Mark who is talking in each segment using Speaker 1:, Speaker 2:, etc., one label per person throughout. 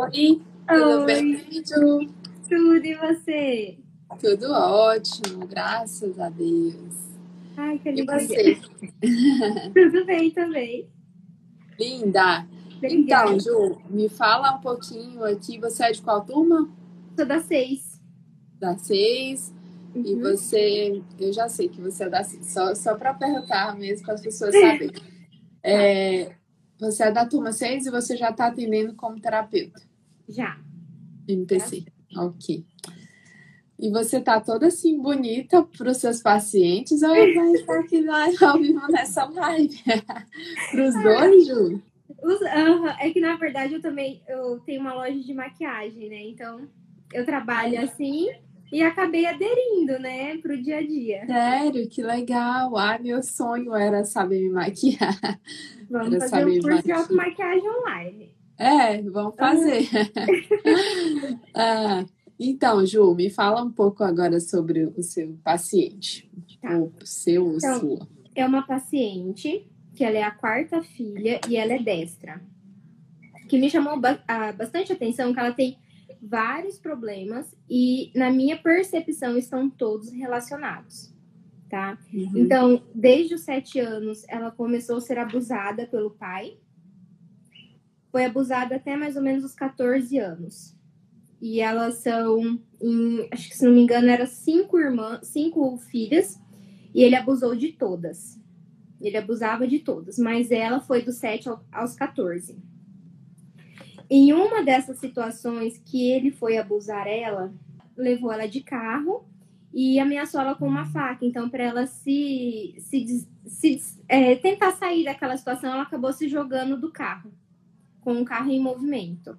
Speaker 1: Oi, tudo
Speaker 2: Oi.
Speaker 1: bem, Ju?
Speaker 2: Tudo e você?
Speaker 1: Tudo ótimo, graças a Deus.
Speaker 2: Ai, que
Speaker 1: E
Speaker 2: alegria.
Speaker 1: você?
Speaker 2: Tudo bem também.
Speaker 1: Linda.
Speaker 2: Obrigada.
Speaker 1: Então, Ju, me fala um pouquinho aqui. Você é de qual turma?
Speaker 2: Sou das seis.
Speaker 1: Da seis. E
Speaker 2: Uhum.
Speaker 1: você, eu já sei que você é da seis, só, só para perguntar mesmo para as pessoas saberem. É, você é da turma 6 e você já está atendendo como terapeuta.
Speaker 2: Já.
Speaker 1: MPC. Ok. E você tá toda assim bonita para os seus pacientes ou vai estar aqui ao vivo nessa live? Para os dois, Ju?
Speaker 2: Os- aham, É que na verdade eu também eu tenho uma loja de maquiagem, né? Então eu trabalho assim e acabei aderindo, né, pro dia a dia.
Speaker 1: Sério, que legal. Ah, meu sonho era saber me maquiar.
Speaker 2: Vamos
Speaker 1: Era
Speaker 2: fazer um curso de automaquiagem online.
Speaker 1: É, vamos fazer. Ah, então, Ju, me fala um pouco agora sobre o seu paciente.
Speaker 2: Tá.
Speaker 1: O seu ou
Speaker 2: Então,
Speaker 1: sua.
Speaker 2: É uma paciente que ela é a quarta filha e ela é destra. Que me chamou ba- bastante atenção que ela tem vários problemas e na minha percepção estão todos relacionados, tá?
Speaker 1: Uhum.
Speaker 2: Então, desde os sete anos, ela começou a ser abusada pelo pai. Foi abusada até mais ou menos os 14 anos. E elas são, em- acho que se não me engano, eram cinco irmãs, cinco filhas, e ele abusou de todas. Ele abusava de todas, mas ela foi dos 7 ao- aos 14. Em uma dessas situações que ele foi abusar ela, levou ela de carro e ameaçou ela com uma faca. Então, para ela se, se, se é, tentar sair daquela situação, ela acabou se jogando do carro, com o carro em movimento.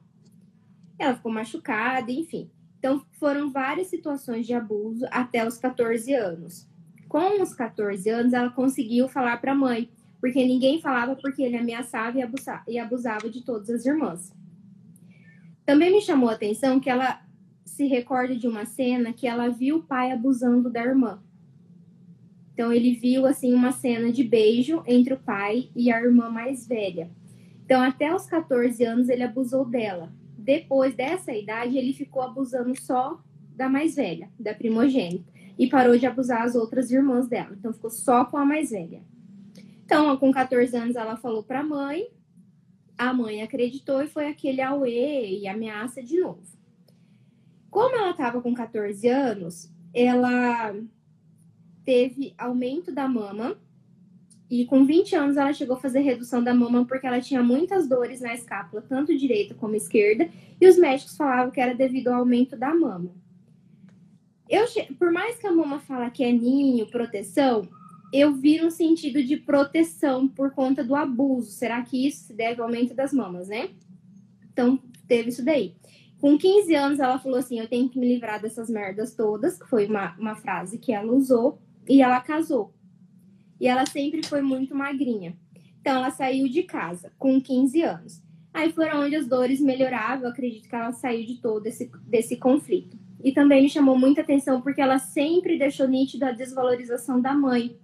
Speaker 2: Ela ficou machucada, enfim. Então, foram várias situações de abuso até os 14 anos. Com os 14 anos, ela conseguiu falar para a mãe, porque ninguém falava porque ele ameaçava e abusa- e abusava de todas as irmãs. Também me chamou a atenção que ela se recorda de uma cena que ela viu o pai abusando da irmã. Então ele viu assim uma cena de beijo entre o pai e a irmã mais velha. Então até os 14 anos ele abusou dela. Depois dessa idade ele ficou abusando só da mais velha, da primogênita, e parou de abusar as outras irmãs dela. Então ficou só com a mais velha. Então, com 14 anos ela falou para a mãe, a mãe acreditou e foi aquele auê e ameaça de novo. Como ela estava com 14 anos, ela teve aumento da mama e com 20 anos ela chegou a fazer redução da mama porque ela tinha muitas dores na escápula, tanto direita como esquerda, e os médicos falavam que era devido ao aumento da mama. Eu, por mais que a mama fala que é ninho, proteção, eu vi no sentido de proteção por conta do abuso. Será que isso se deve ao aumento das mamas, né? Então, teve isso daí. Com 15 anos, ela falou assim: Eu tenho que me livrar dessas merdas todas, que foi uma, uma frase que ela usou, e ela casou. E ela sempre foi muito magrinha. Então, ela saiu de casa com 15 anos. Aí foram onde as dores melhoravam. Eu acredito que ela saiu de todo esse, desse conflito. E também me chamou muita atenção porque ela sempre deixou nítido a desvalorização da mãe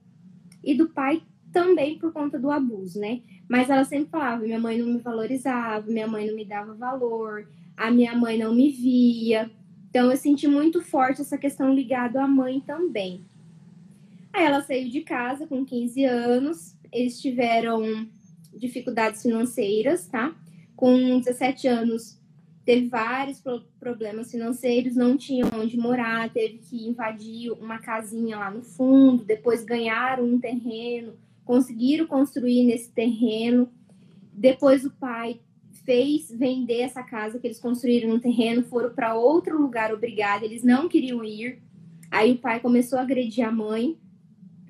Speaker 2: e do pai também por conta do abuso, né? Mas ela sempre falava: minha mãe não me valorizava, minha mãe não me dava valor, a minha mãe não me via. Então eu senti muito forte essa questão ligada à mãe também. Ela saiu de casa com 15 anos, eles tiveram dificuldades financeiras, tá? Com 17 anos teve vários pro- problemas financeiros, não tinha onde morar, teve que invadir uma casinha lá no fundo, depois ganharam um terreno, conseguiram construir nesse terreno. Depois o pai fez vender essa casa que eles construíram no terreno, foram para outro lugar obrigado, eles não queriam ir. Aí o pai começou a agredir a mãe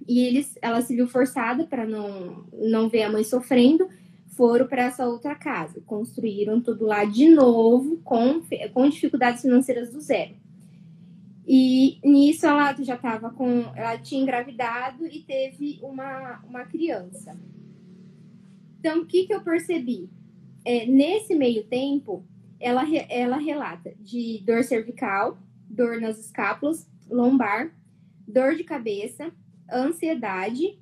Speaker 2: e eles, ela se viu forçada para não não ver a mãe sofrendo, foram para essa outra casa, construíram tudo lá de novo com com dificuldades financeiras do zero. E nisso ela já estava com, ela tinha engravidado e teve uma uma criança. Então o que que eu percebi? É, nesse meio tempo, ela, ela relata de dor cervical, dor nas escápulas, lombar, dor de cabeça, ansiedade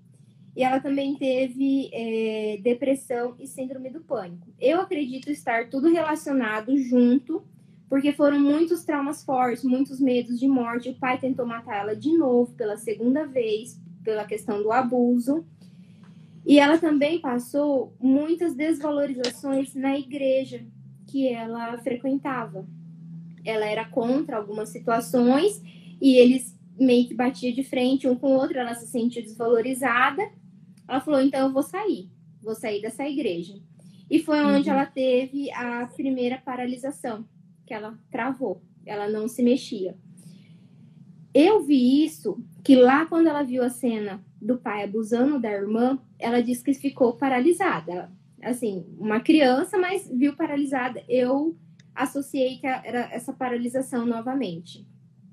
Speaker 2: e ela também teve é, depressão e síndrome do pânico. Eu acredito estar tudo relacionado junto, porque foram muitos traumas fortes, muitos medos de morte. O pai tentou matar ela de novo pela segunda vez, pela questão do abuso. E ela também passou muitas desvalorizações na igreja que ela frequentava. Ela era contra algumas situações e eles meio que batiam de frente um com o outro, ela se sentiu desvalorizada. Ela falou: então eu vou sair, vou sair dessa igreja. E foi onde uhum. ela teve a primeira paralisação, que ela travou, ela não se mexia. Eu vi isso, que lá quando ela viu a cena do pai abusando da irmã, ela disse que ficou paralisada. Assim, uma criança, mas viu paralisada. Eu associei que era essa paralisação novamente.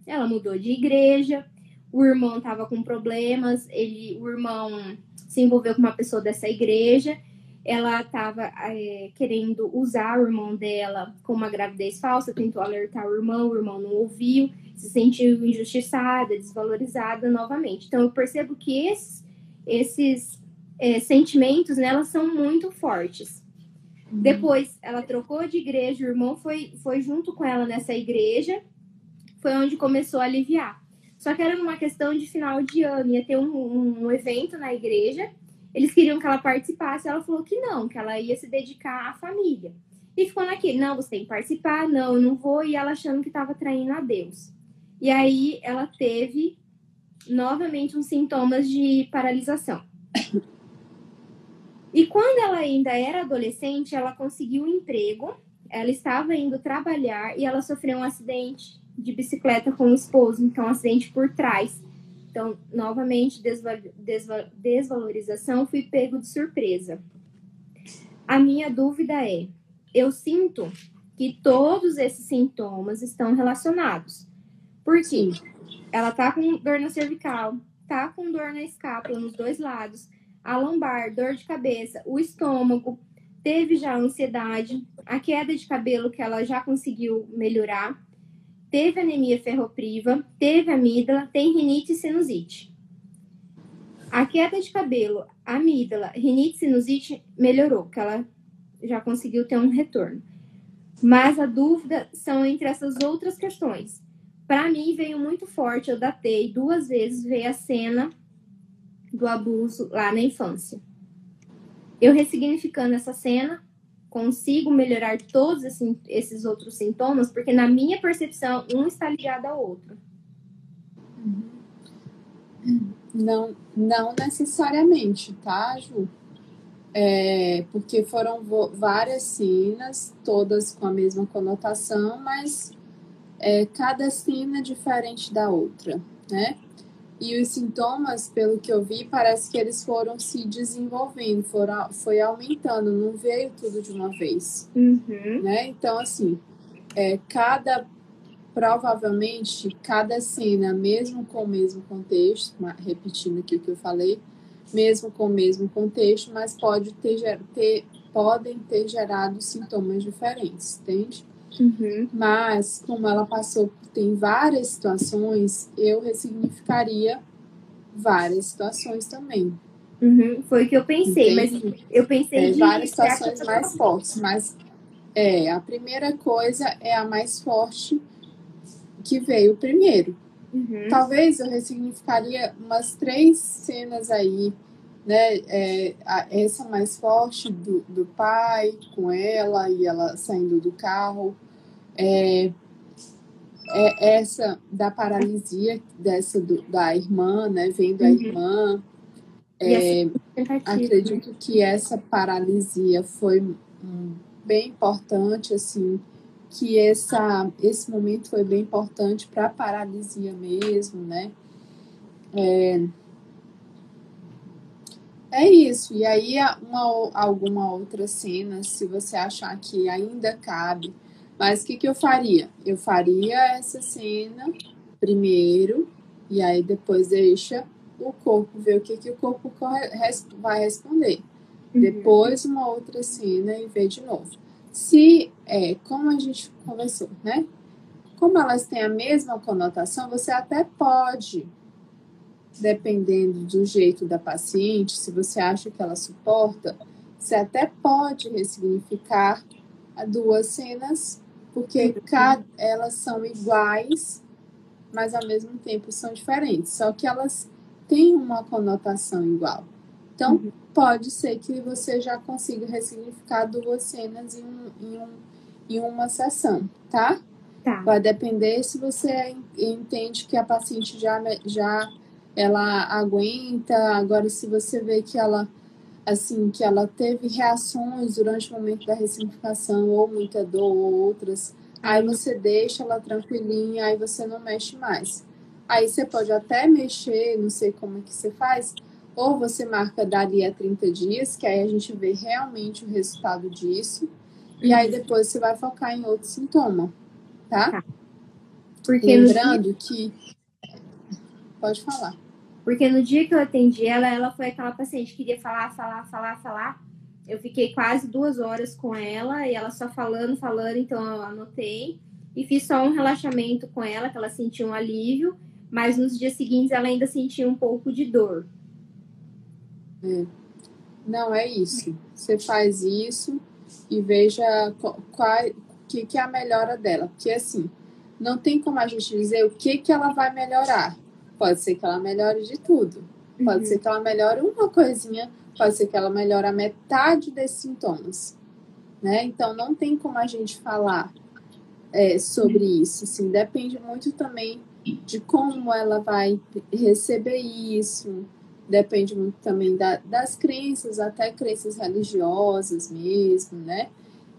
Speaker 2: Ela mudou de igreja, o irmão estava com problemas, ele, o irmão se envolveu com uma pessoa dessa igreja, ela estava é, querendo usar o irmão dela com uma gravidez falsa, tentou alertar o irmão, o irmão não ouviu, se sentiu injustiçada, desvalorizada novamente. Então, eu percebo que esses, esses é, sentimentos nela são muito fortes. Uhum. Depois, ela trocou de igreja, o irmão foi, foi junto com ela nessa igreja, foi onde começou a aliviar. Só que era uma questão de final de ano, ia ter um, um evento na igreja, eles queriam que ela participasse, ela falou que não, que ela ia se dedicar à família. E ficou naquele, não, você tem que participar, não, eu não vou, e ela achando que estava traindo a Deus. E aí ela teve novamente uns sintomas de paralisação. E quando ela ainda era adolescente, ela conseguiu um emprego, ela estava indo trabalhar e ela sofreu um acidente de bicicleta com o esposo, então acidente por trás. Então, novamente, desvalorização, fui pego de surpresa. A minha dúvida é: eu sinto que todos esses sintomas estão relacionados. Porque ela tá com dor na cervical, tá com dor na escápula nos dois lados, a lombar, dor de cabeça, o estômago, teve já ansiedade, a queda de cabelo que ela já conseguiu melhorar, teve anemia ferropriva, teve amígdala, tem rinite e sinusite. A queda de cabelo, amígdala, rinite e sinusite melhorou, que ela já conseguiu ter um retorno. Mas a dúvida são entre essas outras questões. Para mim veio muito forte, eu datei duas vezes, veio a cena do abuso lá na infância. Eu ressignificando essa cena, consigo melhorar todos esses outros sintomas, porque na minha percepção, um está ligado ao outro.
Speaker 1: Não, não necessariamente, tá, Ju? É, porque foram várias cenas, todas com a mesma conotação, mas é, cada sina é diferente da outra, né? E os sintomas, pelo que eu vi, parece que eles foram se desenvolvendo, foram, foi aumentando, não veio tudo de uma vez,
Speaker 2: uhum.
Speaker 1: né? Então, assim, é, cada, provavelmente, cada cena, mesmo com o mesmo contexto, repetindo aqui o que eu falei, mesmo com o mesmo contexto, mas pode ter, ter podem ter gerado sintomas diferentes, entende?
Speaker 2: Uhum.
Speaker 1: Mas, como ela passou tem várias situações, eu ressignificaria várias situações também.
Speaker 2: Uhum, foi o que eu pensei, Entende? mas eu pensei
Speaker 1: é, várias situações mais fortes, mas é a primeira coisa é a mais forte que veio primeiro.
Speaker 2: Uhum.
Speaker 1: Talvez eu ressignificaria umas três cenas aí, né? É, a, essa mais forte do, do pai com ela e ela saindo do carro. É, é essa da paralisia dessa do, da irmã, né? Vendo uhum. a irmã. É, acredito que essa paralisia foi um, bem importante, assim, que essa, esse momento foi bem importante para a paralisia mesmo, né? É, é isso. E aí, uma, alguma outra cena, se você achar que ainda cabe, mas o que, que eu faria? Eu faria essa cena primeiro, e aí depois deixa o corpo ver o que, que o corpo vai responder. Uhum. Depois uma outra cena e ver de novo. Se, é, como a gente conversou, né? Como elas têm a mesma conotação, você até pode dependendo do jeito da paciente, se você acha que ela suporta, você até pode ressignificar duas cenas, porque cada, elas são iguais, mas ao mesmo tempo são diferentes. Só que elas têm uma conotação igual. Então, uhum. pode ser que você já consiga ressignificar duas cenas em, um, em, um, em uma sessão, tá?
Speaker 2: tá?
Speaker 1: Vai depender se você entende que a paciente já, já ela aguenta. Agora, se você vê que ela assim, que ela teve reações durante o momento da ressignificação, ou muita dor, ou outras, aí você deixa ela tranquilinha, aí você não mexe mais. Aí você pode até mexer, não sei como é que você faz, ou você marca dali a 30 dias, que aí a gente vê realmente o resultado disso, e aí depois você vai focar em outro sintoma, tá? tá. Porque Lembrando que. Pode falar.
Speaker 2: Porque no dia que eu atendi ela, ela foi aquela paciente que queria falar, falar, falar, falar. Eu fiquei quase duas horas com ela e ela só falando, falando, então eu anotei. E fiz só um relaxamento com ela, que ela sentiu um alívio, mas nos dias seguintes ela ainda sentia um pouco de dor.
Speaker 1: É. Não, é isso. Você faz isso e veja qual, que, que é a melhora dela. Porque assim, não tem como a gente dizer o que, que ela vai melhorar Pode ser que ela melhore de tudo. Pode uhum. ser que ela melhore uma coisinha, pode ser que ela melhore a metade desses sintomas. Né? Então, não tem como a gente falar é, sobre isso. Assim, depende muito também de como ela vai receber isso. Depende muito também da, das crenças, até crenças religiosas mesmo, né?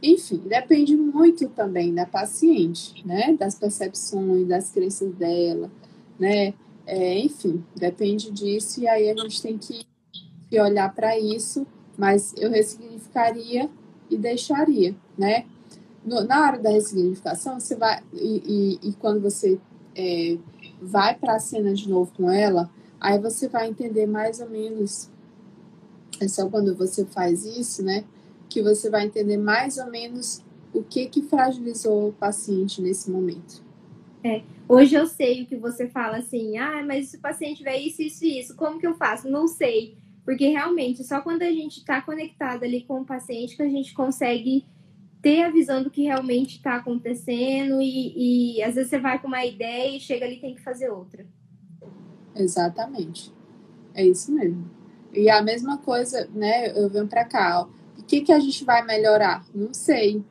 Speaker 1: Enfim, depende muito também da paciente, né? Das percepções, das crenças dela, né? É, enfim, depende disso, e aí a gente tem que, que olhar para isso, mas eu ressignificaria e deixaria, né? No, na hora da ressignificação, você vai, e, e, e quando você é, vai para a cena de novo com ela, aí você vai entender mais ou menos, é só quando você faz isso, né? Que você vai entender mais ou menos o que que fragilizou o paciente nesse momento.
Speaker 2: É, hoje eu sei o que você fala assim, ah, mas se o paciente tiver isso, isso e isso, como que eu faço? Não sei. Porque realmente, só quando a gente está conectado ali com o paciente que a gente consegue ter a visão do que realmente está acontecendo e, e às vezes você vai com uma ideia e chega ali e tem que fazer outra.
Speaker 1: Exatamente. É isso mesmo. E a mesma coisa, né? Eu venho para cá, ó. O que, que a gente vai melhorar? Não sei.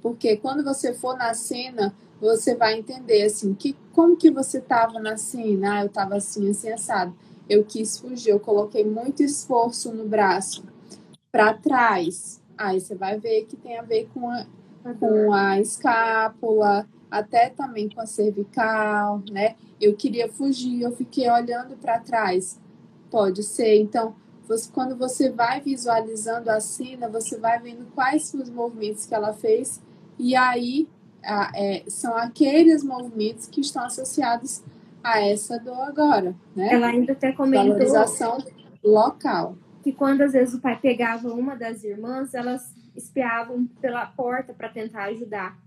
Speaker 1: Porque quando você for na cena, você vai entender assim, que como que você estava na cena, ah, eu estava assim, assim, assado. Eu quis fugir, eu coloquei muito esforço no braço para trás. Aí você vai ver que tem a ver com a, com a escápula, até também com a cervical, né? Eu queria fugir, eu fiquei olhando para trás. Pode ser. Então, você, quando você vai visualizando a cena, você vai vendo quais são os movimentos que ela fez e aí a, é, são aqueles movimentos que estão associados a essa dor agora, né?
Speaker 2: Ela ainda até comentou
Speaker 1: valorização local.
Speaker 2: Que quando às vezes o pai pegava uma das irmãs, elas espiavam pela porta para tentar ajudar.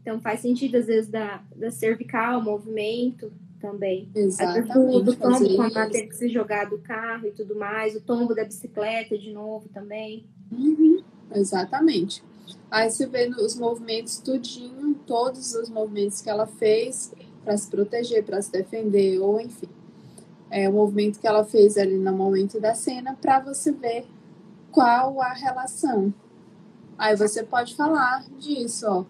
Speaker 2: Então faz sentido às vezes da, da cervical, movimento também.
Speaker 1: Exatamente.
Speaker 2: Do, do tombo quando ela teve que se jogar do carro e tudo mais, o tombo da bicicleta de novo também.
Speaker 1: Uhum. Exatamente. Aí você vê os movimentos tudinho, todos os movimentos que ela fez para se proteger, para se defender, ou enfim. É o movimento que ela fez ali no momento da cena para você ver qual a relação. Aí você pode falar disso, ó.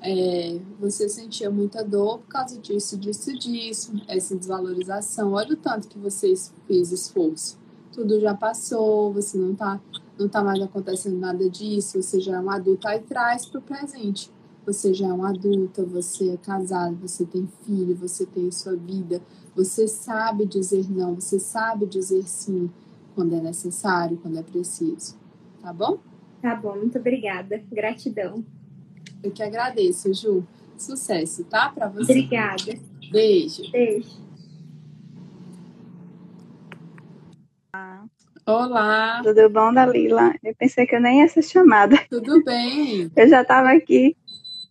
Speaker 1: É, você sentia muita dor por causa disso, disso, disso, essa desvalorização. Olha o tanto que você fez esforço. Tudo já passou, você não tá não está mais acontecendo nada disso, você já é um adulto, aí traz para o presente. Você já é um adulto, você é casado, você tem filho, você tem sua vida, você sabe dizer não, você sabe dizer sim quando é necessário, quando é preciso. Tá bom?
Speaker 2: Tá bom, muito obrigada. Gratidão.
Speaker 1: Eu que agradeço, Ju. Sucesso, tá? Para você.
Speaker 2: Obrigada.
Speaker 1: Beijo.
Speaker 2: Beijo.
Speaker 1: Olá.
Speaker 3: Tudo bom, Dalila? Eu pensei que eu nem ia ser chamada.
Speaker 1: Tudo bem.
Speaker 3: Eu já estava aqui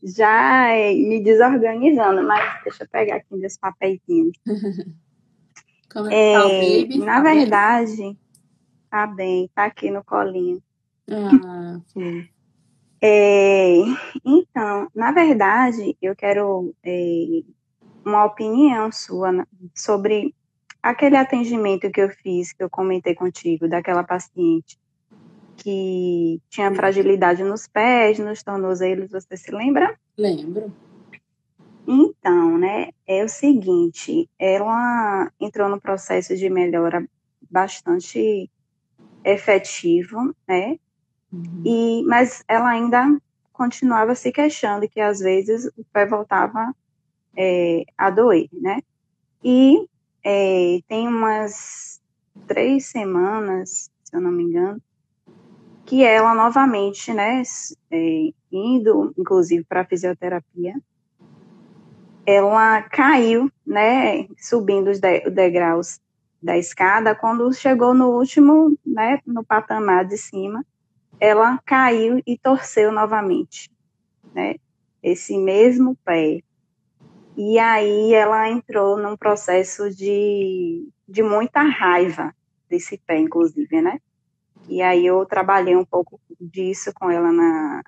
Speaker 3: já me desorganizando, mas deixa eu pegar aqui meus papeizinhos. Como é, tá o baby? Na tá verdade, bem? tá bem, tá aqui no colinho.
Speaker 1: Ah, sim.
Speaker 3: É, então, na verdade, eu quero é, uma opinião sua sobre aquele atendimento que eu fiz, que eu comentei contigo, daquela paciente que tinha fragilidade nos pés, nos tornozelos, você se lembra?
Speaker 1: Lembro.
Speaker 3: Então, né, é o seguinte, ela entrou no processo de melhora bastante efetivo, né, uhum. e, mas ela ainda continuava se queixando que às vezes o pé voltava é, a doer, né, e é, tem umas três semanas, se eu não me engano, que ela novamente, né, é, indo, inclusive, para fisioterapia, ela caiu, né, subindo os degraus da escada, quando chegou no último, né, no patamar de cima, ela caiu e torceu novamente, né, esse mesmo pé. E aí ela entrou num processo de, de muita raiva desse pé, inclusive, né, e aí eu trabalhei um pouco disso com ela na,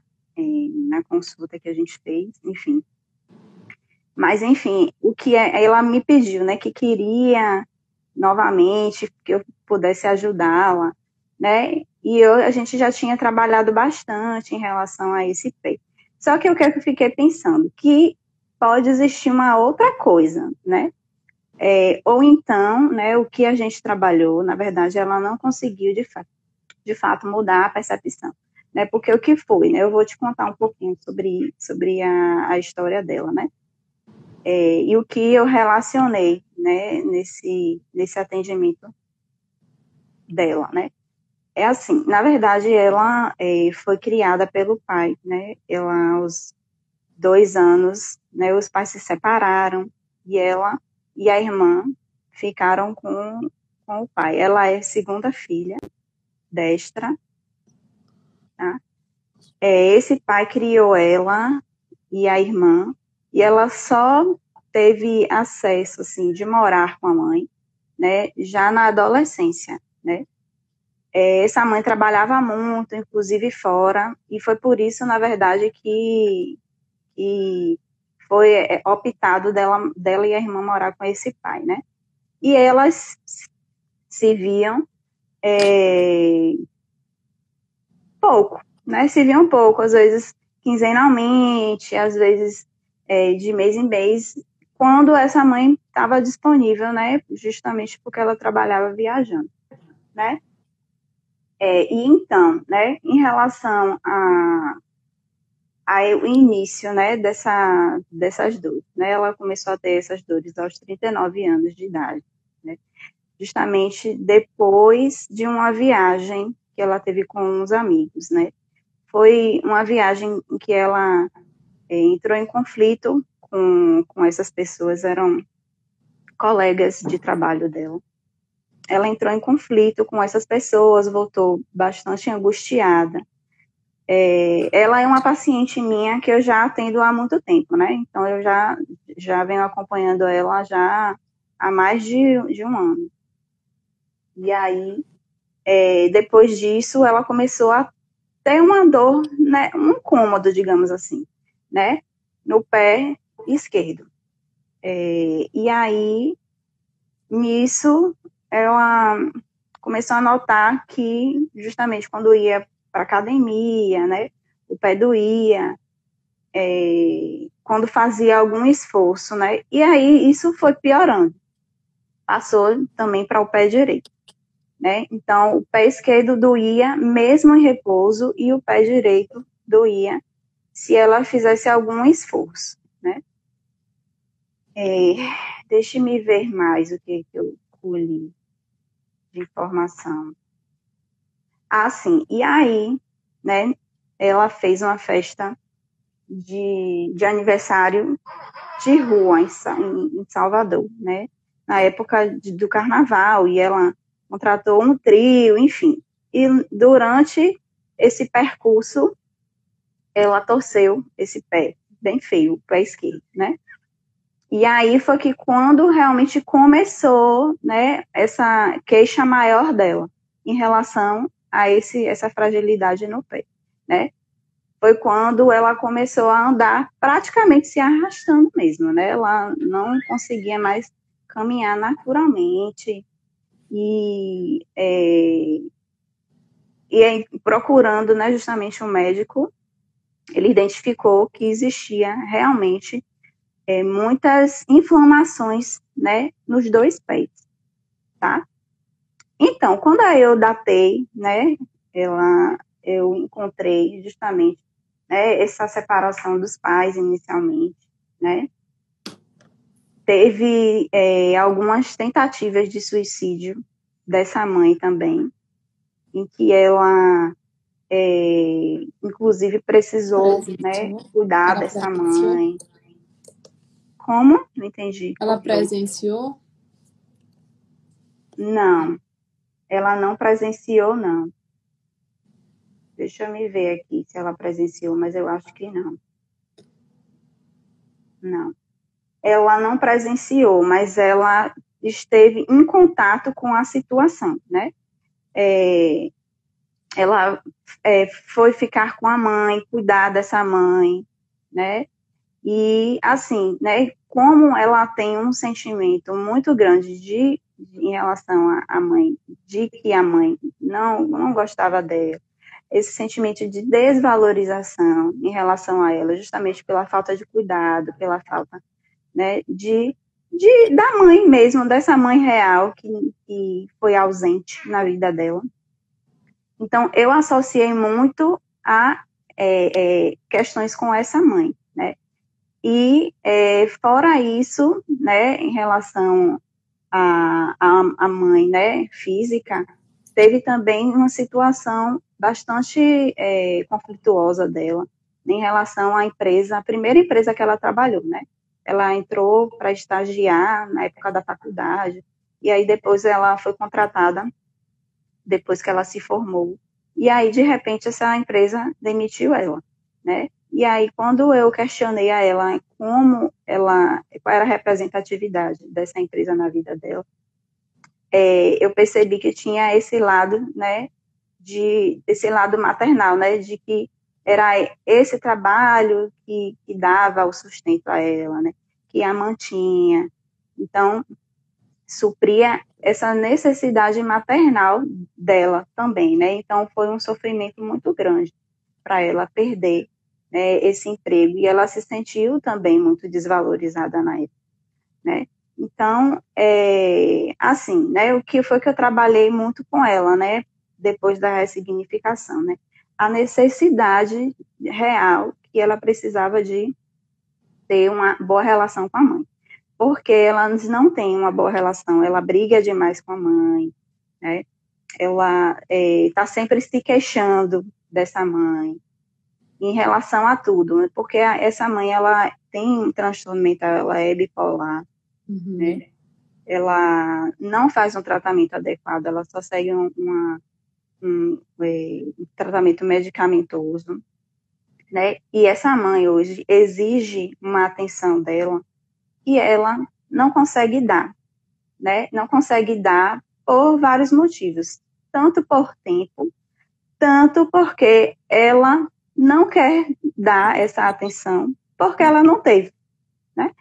Speaker 3: na consulta que a gente fez, enfim. Mas, enfim, o que é, ela me pediu, né, que queria novamente que eu pudesse ajudá-la, né, e eu, a gente já tinha trabalhado bastante em relação a esse peito. Só que o que eu fiquei pensando, que pode existir uma outra coisa, né, é, ou então, né, o que a gente trabalhou, na verdade, ela não conseguiu de fato de fato mudar a percepção. Né? Porque o que foi, né? Eu vou te contar um pouquinho sobre, sobre a, a história dela, né? É, e o que eu relacionei, né, nesse, nesse atendimento dela, né? É assim, na verdade, ela é, foi criada pelo pai, né? Ela, aos dois anos, né, os pais se separaram e ela e a irmã ficaram com, com o pai. Ela é segunda filha, destra. Tá? É, esse pai criou ela e a irmã, e ela só teve acesso, assim, de morar com a mãe, né, já na adolescência, né. É, essa mãe trabalhava muito, inclusive fora, e foi por isso, na verdade, que, que foi é, optado dela, dela e a irmã morar com esse pai, né. E elas se viam é, pouco, né? Se via um pouco, às vezes quinzenalmente, às vezes é, de mês em mês, quando essa mãe estava disponível, né? Justamente porque ela trabalhava viajando, né? É, e então, né? Em relação a, a o início, né? Dessa, dessas dores, né? Ela começou a ter essas dores aos 39 anos de idade, né? justamente depois de uma viagem que ela teve com uns amigos, né? Foi uma viagem em que ela é, entrou em conflito com, com essas pessoas, eram colegas de trabalho dela. Ela entrou em conflito com essas pessoas, voltou bastante angustiada. É, ela é uma paciente minha que eu já atendo há muito tempo, né? Então eu já, já venho acompanhando ela já há mais de, de um ano. E aí, é, depois disso, ela começou a ter uma dor, né, um incômodo, digamos assim, né, no pé esquerdo. É, e aí, nisso, ela começou a notar que, justamente quando ia para academia, né, o pé doía, é, quando fazia algum esforço, né, e aí isso foi piorando. Passou também para o pé direito né? Então, o pé esquerdo doía mesmo em repouso e o pé direito doía se ela fizesse algum esforço, né? É, Deixe-me ver mais o que, que eu colhi de informação. Ah, sim. E aí, né? Ela fez uma festa de, de aniversário de rua em, em Salvador, né? Na época de, do carnaval, e ela contratou um trio, enfim. E durante esse percurso, ela torceu esse pé, bem feio, o pé esquerdo, né? E aí foi que quando realmente começou, né, essa queixa maior dela em relação a esse, essa fragilidade no pé, né? Foi quando ela começou a andar praticamente se arrastando mesmo, né? Ela não conseguia mais caminhar naturalmente e, é, e aí, procurando, né, justamente um médico, ele identificou que existia realmente é, muitas inflamações, né, nos dois pés, tá? Então, quando eu datei, né, ela, eu encontrei justamente né, essa separação dos pais inicialmente, né? Teve é, algumas tentativas de suicídio dessa mãe também, em que ela, é, inclusive, precisou né, cuidar ela dessa mãe. Como? Não entendi.
Speaker 1: Ela presenciou?
Speaker 3: Não, ela não presenciou, não. Deixa eu me ver aqui se ela presenciou, mas eu acho que não. Não. Ela não presenciou, mas ela esteve em contato com a situação, né? É, ela é, foi ficar com a mãe, cuidar dessa mãe, né? E assim, né? Como ela tem um sentimento muito grande de, de em relação à mãe, de que a mãe não não gostava dela, esse sentimento de desvalorização em relação a ela, justamente pela falta de cuidado, pela falta né, de de, da mãe mesmo, dessa mãe real que, que foi ausente na vida dela. Então, eu associei muito a é, é, questões com essa mãe, né? E, é, fora isso, né, em relação a, a, a, mãe, né, física, teve também uma situação bastante é, conflituosa dela em relação à empresa, a primeira empresa que ela trabalhou, né? ela entrou para estagiar na época da faculdade, e aí depois ela foi contratada, depois que ela se formou. E aí, de repente, essa empresa demitiu ela, né? E aí, quando eu questionei a ela como ela, qual era a representatividade dessa empresa na vida dela, é, eu percebi que tinha esse lado, né, de, esse lado maternal, né, de que era esse trabalho que, que dava o sustento a ela, né? que a mantinha. Então, supria essa necessidade maternal dela também, né? Então, foi um sofrimento muito grande para ela perder né, esse emprego e ela se sentiu também muito desvalorizada na época, né? Então, é, assim, né? O que foi que eu trabalhei muito com ela, né? Depois da ressignificação, né? a necessidade real que ela precisava de ter uma boa relação com a mãe. Porque ela não tem uma boa relação, ela briga demais com a mãe, né? Ela está é, tá sempre se queixando dessa mãe em relação a tudo, né? porque essa mãe ela tem um transtorno mental, ela é bipolar, uhum. né? Ela não faz um tratamento adequado, ela só segue uma, um, é, um tratamento medicamentoso, né? E essa mãe hoje exige uma atenção dela que ela não consegue dar, né? Não consegue dar por vários motivos, tanto por tempo, tanto porque ela não quer dar essa atenção, porque ela não teve, né?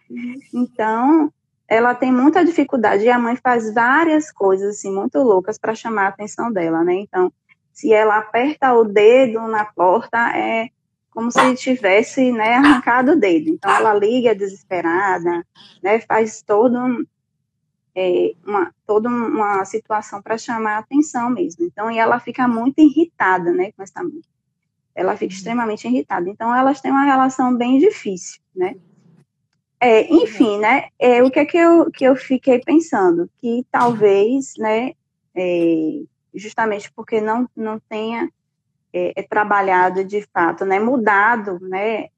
Speaker 3: Então, ela tem muita dificuldade e a mãe faz várias coisas assim muito loucas para chamar a atenção dela, né? Então, se ela aperta o dedo na porta, é como se tivesse né, arrancado o dedo. Então, ela liga desesperada, né, faz todo um, é, uma, toda uma situação para chamar a atenção mesmo. Então, e ela fica muito irritada né, com essa mãe. Ela fica extremamente irritada. Então, elas têm uma relação bem difícil, né? É, enfim, né, é, o que é que eu, que eu fiquei pensando? Que talvez, né, é, justamente porque não, não tenha é, é trabalhado de fato, né, mudado, né,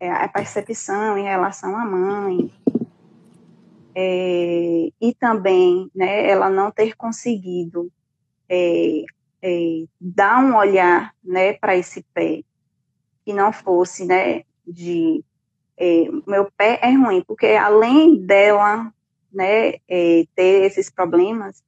Speaker 3: é, a percepção em relação à mãe, é, e também, né, ela não ter conseguido é, dar um olhar, né, para esse pé que não fosse, né, de é, meu pé é ruim, porque além dela, né, é, ter esses problemas,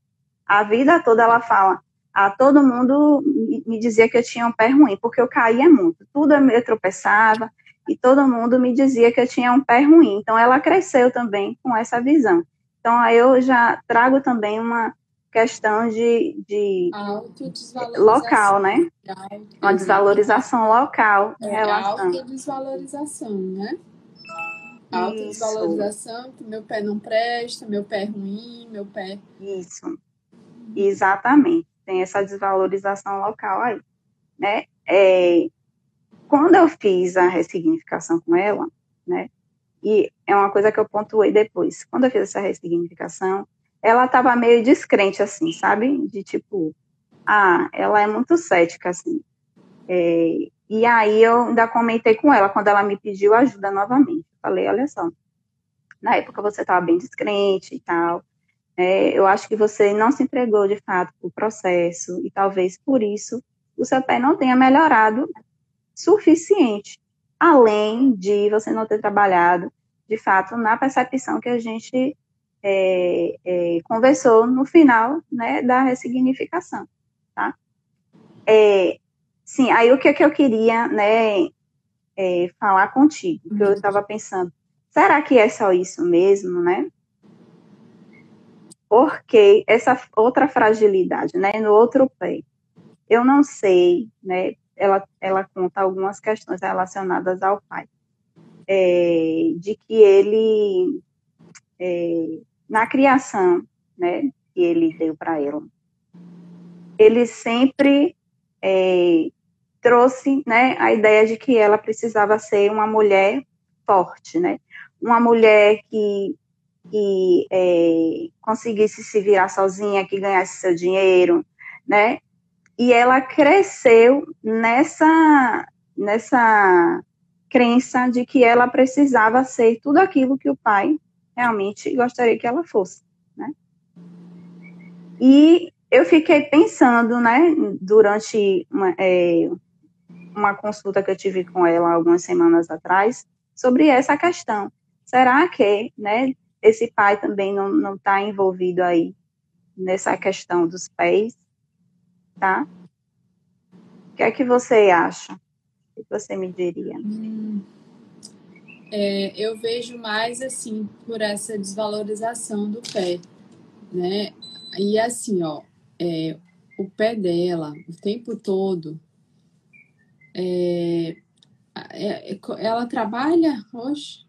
Speaker 3: a vida toda ela fala, a todo mundo me dizia que eu tinha um pé ruim, porque eu caía muito, tudo eu tropeçava, e todo mundo me dizia que eu tinha um pé ruim, então ela cresceu também com essa visão. Então aí eu já trago também uma questão de, de local, né? Uma desvalorização local em
Speaker 1: é,
Speaker 3: relação.
Speaker 1: Autodesvalorização, né? Autodesvalorização, que meu pé não presta, meu pé é ruim, meu pé.
Speaker 3: Isso. Exatamente. Tem essa desvalorização local aí. Né? É, quando eu fiz a ressignificação com ela, né? E é uma coisa que eu pontuei depois. Quando eu fiz essa ressignificação, ela estava meio descrente, assim, sabe? De tipo, ah, ela é muito cética, assim. É, e aí eu ainda comentei com ela quando ela me pediu ajuda novamente. Falei, olha só, na época você estava bem descrente e tal. É, eu acho que você não se entregou de fato para o processo e talvez por isso o seu pé não tenha melhorado suficiente, além de você não ter trabalhado de fato na percepção que a gente é, é, conversou no final né, da ressignificação, tá? É, sim, aí o que, é que eu queria né, é, falar contigo, que eu estava pensando, será que é só isso mesmo, né? Porque essa outra fragilidade, né, no outro pé, eu não sei, né, ela, ela conta algumas questões relacionadas ao pai, é, de que ele é, na criação, né, que ele deu para ela, ele sempre é, trouxe, né, a ideia de que ela precisava ser uma mulher forte, né, uma mulher que que é, conseguisse se virar sozinha, que ganhasse seu dinheiro, né? E ela cresceu nessa nessa crença de que ela precisava ser tudo aquilo que o pai realmente gostaria que ela fosse, né? E eu fiquei pensando, né, durante uma, é, uma consulta que eu tive com ela algumas semanas atrás, sobre essa questão. Será que, né, esse pai também não está envolvido aí nessa questão dos pés, tá? O que é que você acha? O que você me diria? Hum.
Speaker 1: É, eu vejo mais assim por essa desvalorização do pé, né? E assim, ó, é, o pé dela o tempo todo, é, é, ela trabalha hoje?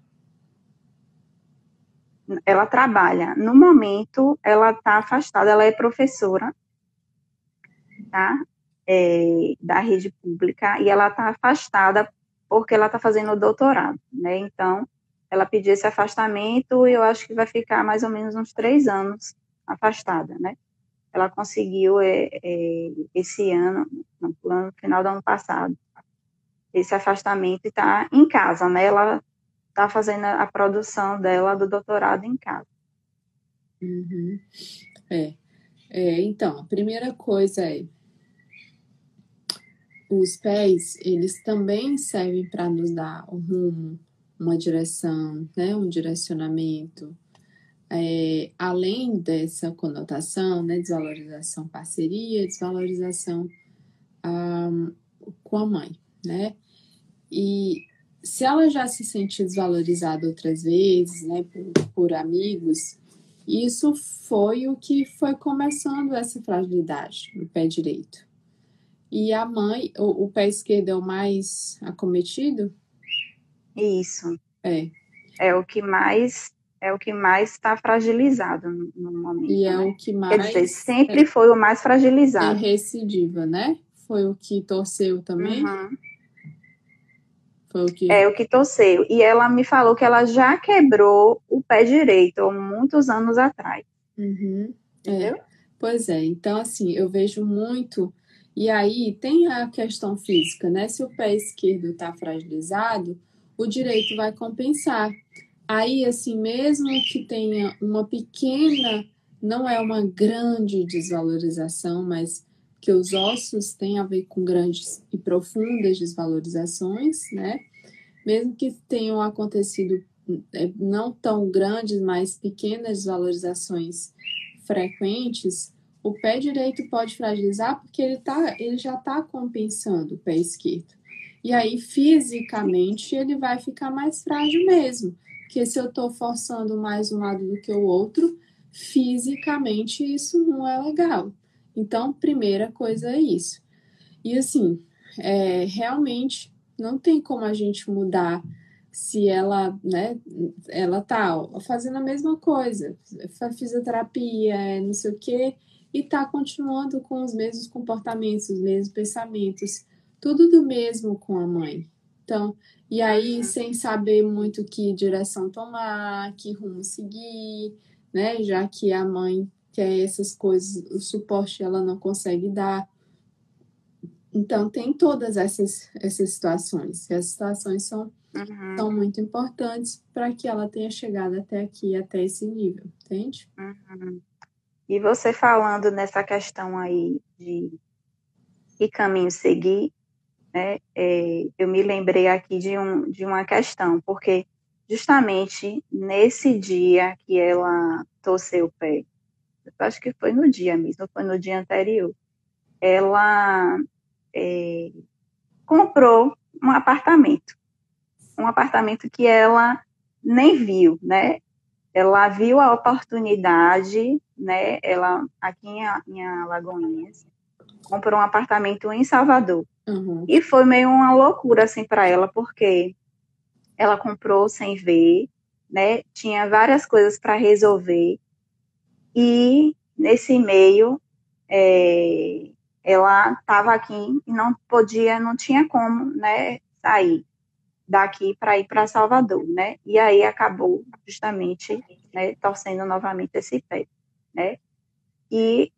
Speaker 3: Ela trabalha. No momento, ela está afastada. Ela é professora, tá? É, da rede pública e ela está afastada porque ela está fazendo doutorado, né? Então, ela pediu esse afastamento e eu acho que vai ficar mais ou menos uns três anos afastada, né? Ela conseguiu é, é, esse ano, no final do ano passado, esse afastamento e está em casa, né? Ela está fazendo a produção dela do doutorado em casa.
Speaker 1: Uhum. É. é. Então, a primeira coisa é os pés, eles também servem para nos dar um rumo, uma direção, né, um direcionamento. É, além dessa conotação, né, desvalorização parceria, desvalorização um, com a mãe, né? E se ela já se sentiu desvalorizada outras vezes, né, por, por amigos, isso foi o que foi começando essa fragilidade no pé direito. E a mãe, o, o pé esquerdo é o mais acometido?
Speaker 3: Isso.
Speaker 1: É.
Speaker 3: É o que mais é o que mais está fragilizado no, no, momento.
Speaker 1: E é
Speaker 3: né?
Speaker 1: o que mais.
Speaker 3: Quer dizer, sempre é, foi o mais fragilizado.
Speaker 1: É recidiva, né? Foi o que torceu também?
Speaker 3: Uhum.
Speaker 1: Foi o que...
Speaker 3: É o que torceu. E ela me falou que ela já quebrou o pé direito muitos anos atrás.
Speaker 1: Uhum. É. Pois é. Então, assim, eu vejo muito e aí tem a questão física, né? Se o pé esquerdo está fragilizado, o direito vai compensar. Aí, assim, mesmo que tenha uma pequena, não é uma grande desvalorização, mas que os ossos têm a ver com grandes e profundas desvalorizações, né? mesmo que tenham acontecido é, não tão grandes, mas pequenas valorizações frequentes, o pé direito pode fragilizar porque ele, tá, ele já está compensando o pé esquerdo. E aí, fisicamente, ele vai ficar mais frágil mesmo. Porque se eu estou forçando mais um lado do que o outro, fisicamente isso não é legal. Então, primeira coisa é isso. E assim, é, realmente não tem como a gente mudar se ela, né, ela tá fazendo a mesma coisa, fisioterapia, não sei o quê, e tá continuando com os mesmos comportamentos, os mesmos pensamentos, tudo do mesmo com a mãe. Então, e aí, uhum. sem saber muito que direção tomar, que rumo seguir, né, já que a mãe quer essas coisas, o suporte ela não consegue dar. Então, tem todas essas, essas situações. E as situações são uhum. são muito importantes para que ela tenha chegado até aqui, até esse nível, entende?
Speaker 3: Uhum. E você falando nessa questão aí de que caminho seguir, né, é, eu me lembrei aqui de, um, de uma questão, porque justamente nesse dia que ela torceu o pé, acho que foi no dia mesmo, foi no dia anterior, ela é, comprou um apartamento um apartamento que ela nem viu, né? Ela viu a oportunidade, né? Ela aqui em, em Alagoinhas comprou um apartamento em Salvador uhum. e foi meio uma loucura assim para ela porque ela comprou sem ver, né? Tinha várias coisas para resolver e nesse meio é, ela estava aqui e não podia, não tinha como, né? Sair daqui para ir para Salvador, né? E aí acabou justamente né, torcendo novamente esse pé, né? E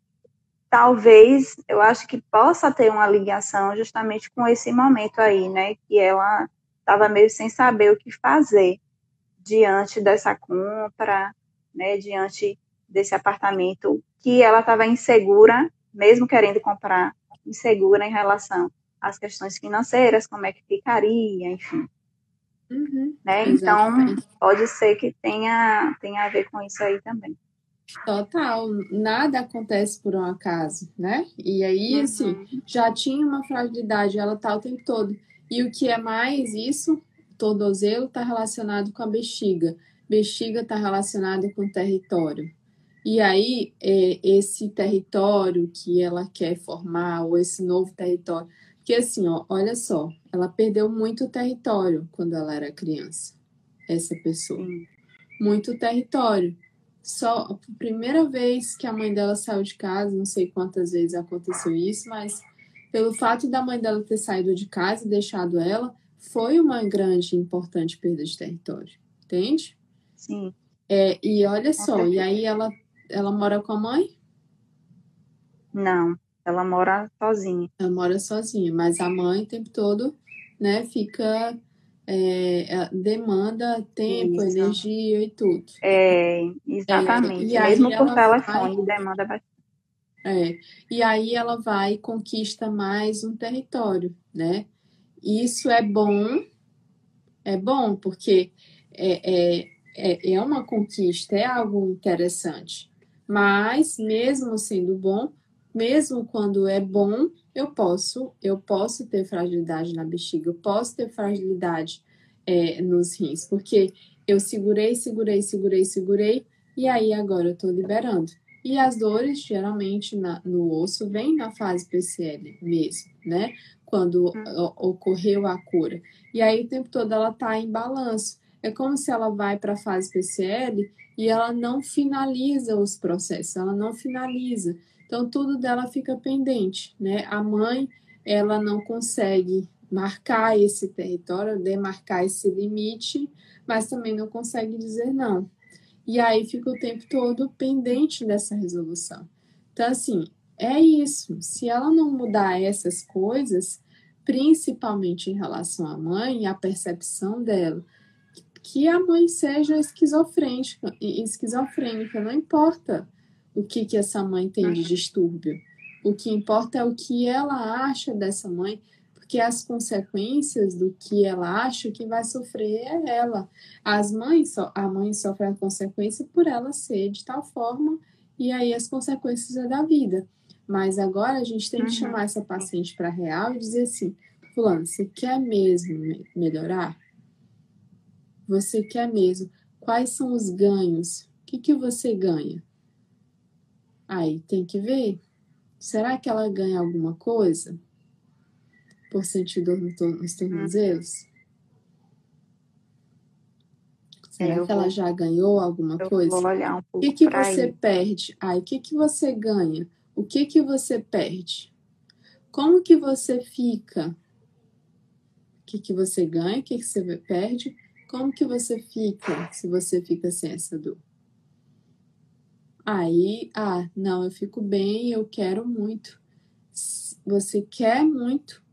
Speaker 3: talvez eu acho que possa ter uma ligação justamente com esse momento aí, né? Que ela estava meio sem saber o que fazer diante dessa compra, né? Diante desse apartamento que ela estava insegura, mesmo querendo comprar, insegura em relação às questões financeiras, como é que ficaria, enfim. Uhum, né? Então, pode ser que tenha, tenha a ver com isso aí também.
Speaker 1: Total, nada acontece por um acaso, né? E aí, uhum. assim, já tinha uma fragilidade, ela tá o tempo todo. E o que é mais isso, tornozelo está relacionado com a bexiga, bexiga está relacionado com o território. E aí, é, esse território que ela quer formar, ou esse novo território, porque assim, ó, olha só, ela perdeu muito território quando ela era criança, essa pessoa. Muito território. Só a primeira vez que a mãe dela saiu de casa, não sei quantas vezes aconteceu isso, mas pelo fato da mãe dela ter saído de casa e deixado ela, foi uma grande e importante perda de território. Entende?
Speaker 3: Sim.
Speaker 1: É, e olha só, e aí ela, ela mora com a mãe?
Speaker 3: Não. Ela mora sozinha.
Speaker 1: Ela mora sozinha, mas a mãe o tempo todo, né, fica. É, demanda tempo, Isso. energia e tudo.
Speaker 3: É, exatamente. É, Mesmo por telefone, vai, demanda bastante.
Speaker 1: É, e aí ela vai e conquista mais um território, né? Isso é bom, é bom, porque é, é, é, é uma conquista, é algo interessante. Mas, mesmo sendo bom, mesmo quando é bom, eu posso, eu posso ter fragilidade na bexiga, eu posso ter fragilidade é, nos rins, porque eu segurei, segurei, segurei, segurei, e aí agora eu estou liberando. E as dores, geralmente, na, no osso, vêm na fase PCL mesmo, né? Quando hum. ocorreu a cura. E aí o tempo todo ela está em balanço. É como se ela vai para a fase PCL e ela não finaliza os processos, ela não finaliza. Então, tudo dela fica pendente, né? A mãe, ela não consegue marcar esse território, demarcar esse limite, mas também não consegue dizer não. E aí fica o tempo todo pendente dessa resolução. Então, assim, é isso. Se ela não mudar essas coisas, principalmente em relação à mãe, a percepção dela, que a mãe seja esquizofrênica, esquizofrênica, não importa o que, que essa mãe tem de distúrbio. O que importa é o que ela acha dessa mãe, porque as consequências do que ela acha que vai sofrer é ela. As mães, a mãe sofre a consequência por ela ser de tal forma, e aí as consequências é da vida. Mas agora a gente tem que uhum. chamar essa paciente para real e dizer assim: Fulano, você quer mesmo melhorar? Você quer mesmo? Quais são os ganhos? O que, que você ganha? Aí tem que ver. Será que ela ganha alguma coisa por sentir dor nos tornozelos? Será é, que ela vou, já ganhou alguma coisa?
Speaker 3: Olhar um pouco
Speaker 1: o que, que você perde? Aí, o que, que você ganha? O que, que você perde? Como que você fica? O que, que você ganha? O que, que você perde? Como que você fica se você fica sem essa dor? Aí, ah, não, eu fico bem, eu quero muito. Você quer muito,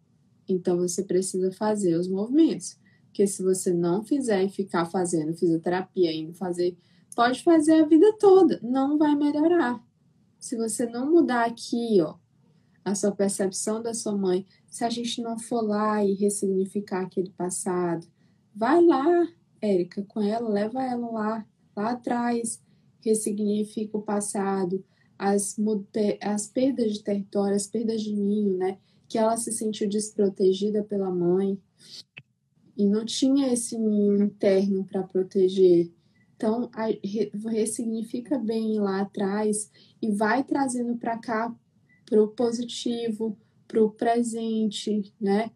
Speaker 1: então você precisa fazer os movimentos. Porque se você não fizer e ficar fazendo fisioterapia, indo fazer, pode fazer a vida toda, não vai melhorar. Se você não mudar aqui, ó, a sua percepção da sua mãe, se a gente não for lá e ressignificar aquele passado, vai lá, Érica, com ela, leva ela lá, lá atrás, ressignifica o passado, as, as perdas de território, as perdas de ninho, né? Que ela se sentiu desprotegida pela mãe e não tinha esse ninho interno para proteger. Então, a, re, ressignifica bem lá atrás e vai trazendo para cá para o positivo, para o presente, né?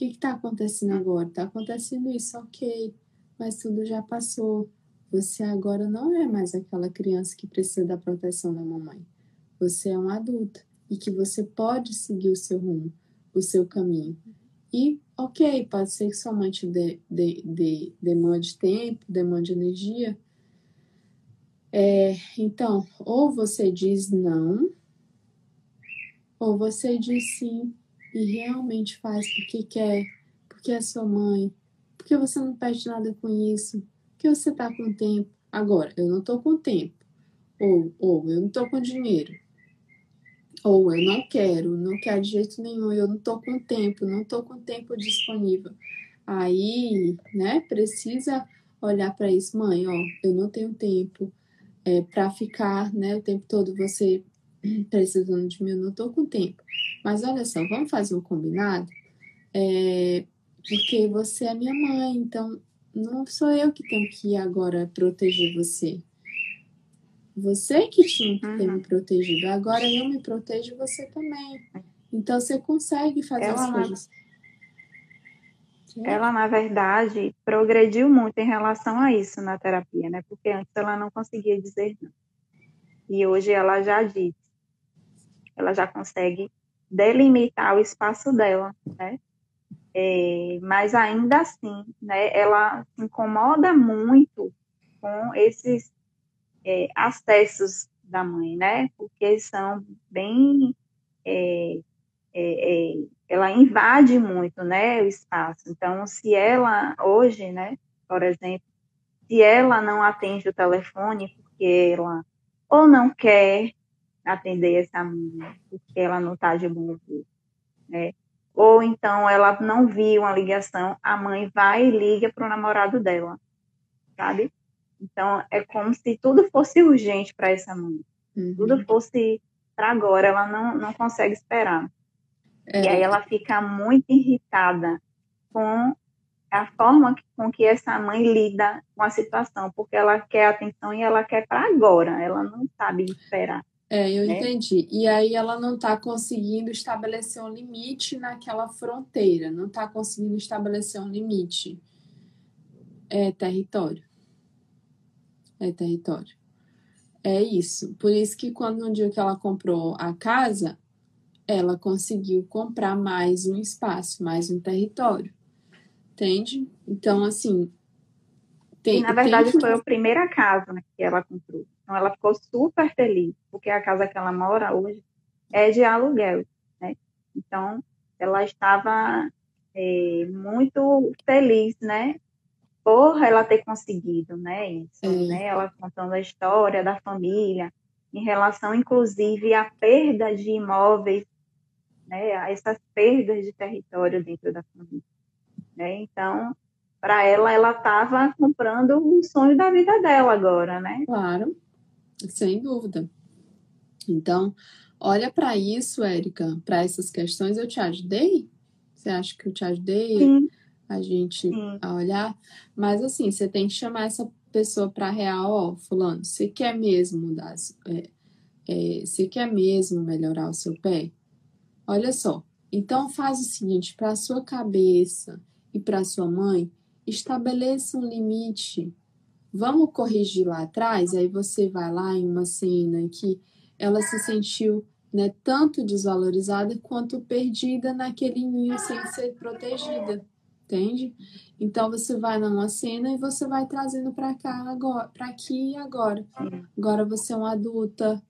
Speaker 1: Que está acontecendo agora? Está acontecendo isso, ok, mas tudo já passou. Você agora não é mais aquela criança que precisa da proteção da mamãe. Você é um adulto e que você pode seguir o seu rumo, o seu caminho. E, ok, pode ser que sua mãe te dê, dê, dê, demande tempo, demande energia. É, então, ou você diz não, ou você diz sim e realmente faz porque quer, porque é sua mãe, porque você não perde nada com isso, que você tá com tempo. Agora, eu não tô com tempo. Ou, ou eu não tô com dinheiro. Ou eu não quero, não quero de jeito nenhum, eu não tô com tempo, não tô com tempo disponível. Aí, né, precisa olhar para isso, mãe, ó, eu não tenho tempo é, para ficar, né, o tempo todo você precisando de mim, eu não tô com tempo. Mas olha só, vamos fazer um combinado? É, porque você é minha mãe, então não sou eu que tenho que agora proteger você. Você que tinha que ter uhum. me protegido. Agora eu me protejo você também. Então você consegue fazer ela, as coisas.
Speaker 3: Ela, na verdade, progrediu muito em relação a isso na terapia, né? Porque antes ela não conseguia dizer não. E hoje ela já diz. Ela já consegue delimitar o espaço dela, né? É, mas ainda assim, né, ela se incomoda muito com esses é, acessos da mãe, né, porque são bem, é, é, é, ela invade muito, né, o espaço. Então, se ela hoje, né, por exemplo, se ela não atende o telefone porque ela ou não quer atender essa mãe, porque ela não está de bom humor, né, ou então ela não viu uma ligação, a mãe vai e liga para o namorado dela, sabe? Então é como se tudo fosse urgente para essa mãe, uhum. tudo fosse para agora, ela não, não consegue esperar. É. E aí ela fica muito irritada com a forma com que essa mãe lida com a situação, porque ela quer atenção e ela quer para agora, ela não sabe esperar.
Speaker 1: É, eu né? entendi. E aí ela não está conseguindo estabelecer um limite naquela fronteira, não está conseguindo estabelecer um limite. É território. É território. É isso. Por isso que quando no dia que ela comprou a casa, ela conseguiu comprar mais um espaço, mais um território. Entende? Então, assim.
Speaker 3: Tem, e, na verdade, tem... foi a primeira casa né, que ela comprou. Então, ela ficou super feliz, porque a casa que ela mora hoje é de aluguel, né? Então, ela estava é, muito feliz, né? Por ela ter conseguido, né? Isso, né? Ela contando a história da família, em relação, inclusive, à perda de imóveis né, a essas perdas de território dentro da família. Né? Então, para ela, ela estava comprando um sonho da vida dela agora, né?
Speaker 1: Claro, sem dúvida. Então, olha para isso, Érica, para essas questões eu te ajudei? Você acha que eu te ajudei
Speaker 3: Sim.
Speaker 1: a gente
Speaker 3: Sim.
Speaker 1: a olhar? Mas assim, você tem que chamar essa pessoa para real, ó, fulano, você quer mesmo mudar, é, é, você quer mesmo melhorar o seu pé? Olha só, então faz o seguinte, para a sua cabeça e para a sua mãe, estabeleça um limite. Vamos corrigir lá atrás, aí você vai lá em uma cena que ela se sentiu né, tanto desvalorizada quanto perdida naquele ninho sem ser protegida, entende? Então você vai numa cena e você vai trazendo para cá agora, para aqui e agora. Agora você é uma adulta.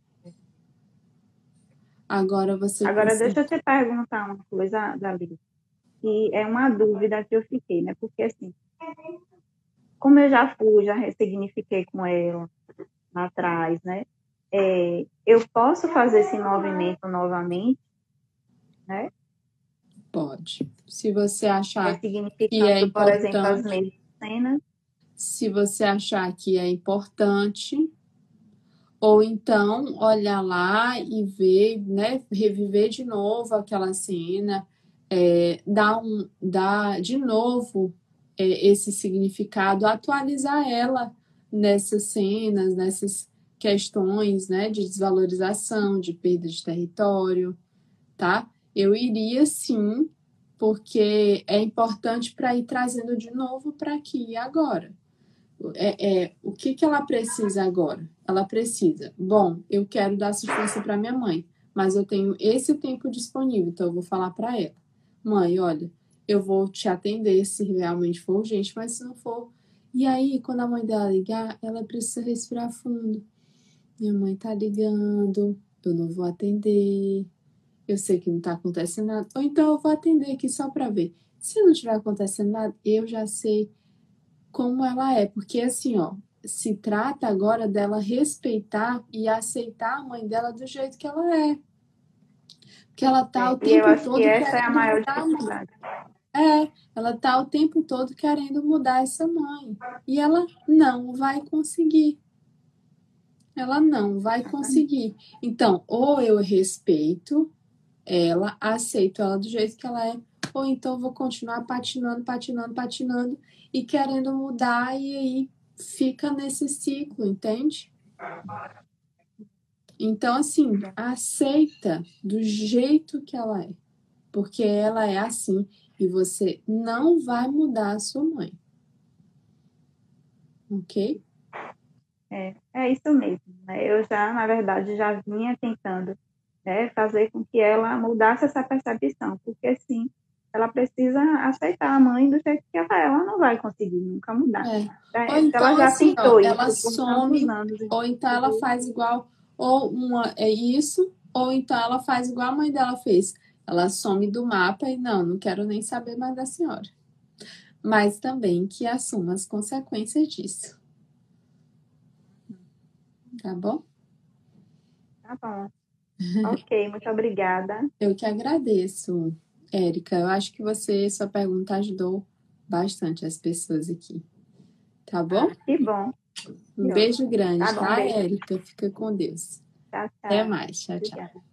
Speaker 1: Agora você
Speaker 3: Agora deixa eu te perguntar uma coisa, Davi. E é uma dúvida que eu fiquei, né? Porque assim, como eu já fui, já ressignifiquei com ela lá atrás, né? É, eu posso fazer esse movimento novamente, né?
Speaker 1: Pode. Se você achar que é
Speaker 3: por exemplo, as
Speaker 1: importante.
Speaker 3: mesmas cenas.
Speaker 1: se você achar que é importante, ou então olhar lá e ver, né, reviver de novo aquela cena, é, dar, um, dar de novo é, esse significado, atualizar ela nessas cenas, nessas questões, né, de desvalorização, de perda de território, tá? Eu iria sim, porque é importante para ir trazendo de novo para aqui e agora. É, é, o que, que ela precisa agora? Ela precisa, bom, eu quero dar assistência para minha mãe, mas eu tenho esse tempo disponível, então eu vou falar para ela: mãe, olha, eu vou te atender se realmente for urgente, mas se não for. E aí, quando a mãe dela ligar, ela precisa respirar fundo. Minha mãe tá ligando, eu não vou atender, eu sei que não tá acontecendo nada, ou então eu vou atender aqui só para ver. Se não tiver acontecendo nada, eu já sei como ela é, porque assim, ó, se trata agora dela respeitar e aceitar a mãe dela do jeito que ela é. Porque ela tá o
Speaker 3: E eu
Speaker 1: tempo todo
Speaker 3: que essa é a maior
Speaker 1: a mãe. É, ela tá o tempo todo querendo mudar essa mãe. E ela não vai conseguir. Ela não vai conseguir. Então, ou eu respeito ela, aceito ela do jeito que ela é, ou então vou continuar patinando, patinando, patinando e querendo mudar e aí fica nesse ciclo, entende? Então, assim, aceita do jeito que ela é, porque ela é assim e você não vai mudar a sua mãe. Ok?
Speaker 3: É, é isso mesmo. Né? Eu já, na verdade, já vinha tentando né, fazer com que ela mudasse essa percepção, porque assim, ela precisa aceitar a mãe do jeito que ela é. Ela não vai conseguir nunca mudar.
Speaker 1: É.
Speaker 3: É,
Speaker 1: Ou então,
Speaker 3: ela já
Speaker 1: assim,
Speaker 3: tentou
Speaker 1: ela
Speaker 3: isso
Speaker 1: some,
Speaker 3: anos.
Speaker 1: Ou então ela faz igual, ou uma é isso, ou então ela faz igual a mãe dela fez. Ela some do mapa e não, não quero nem saber mais da senhora. Mas também que assuma as consequências disso. Tá bom?
Speaker 3: Tá bom. ok, muito obrigada.
Speaker 1: Eu que agradeço, Érica. Eu acho que você, sua pergunta ajudou bastante as pessoas aqui. Tá bom?
Speaker 3: Que bom.
Speaker 1: Um beijo grande,
Speaker 3: Tá bom,
Speaker 1: tá,
Speaker 3: beijo.
Speaker 1: Érica? Fica com Deus.
Speaker 3: Tchau, tchau.
Speaker 1: Até mais. Tchau, tchau.
Speaker 3: Obrigada.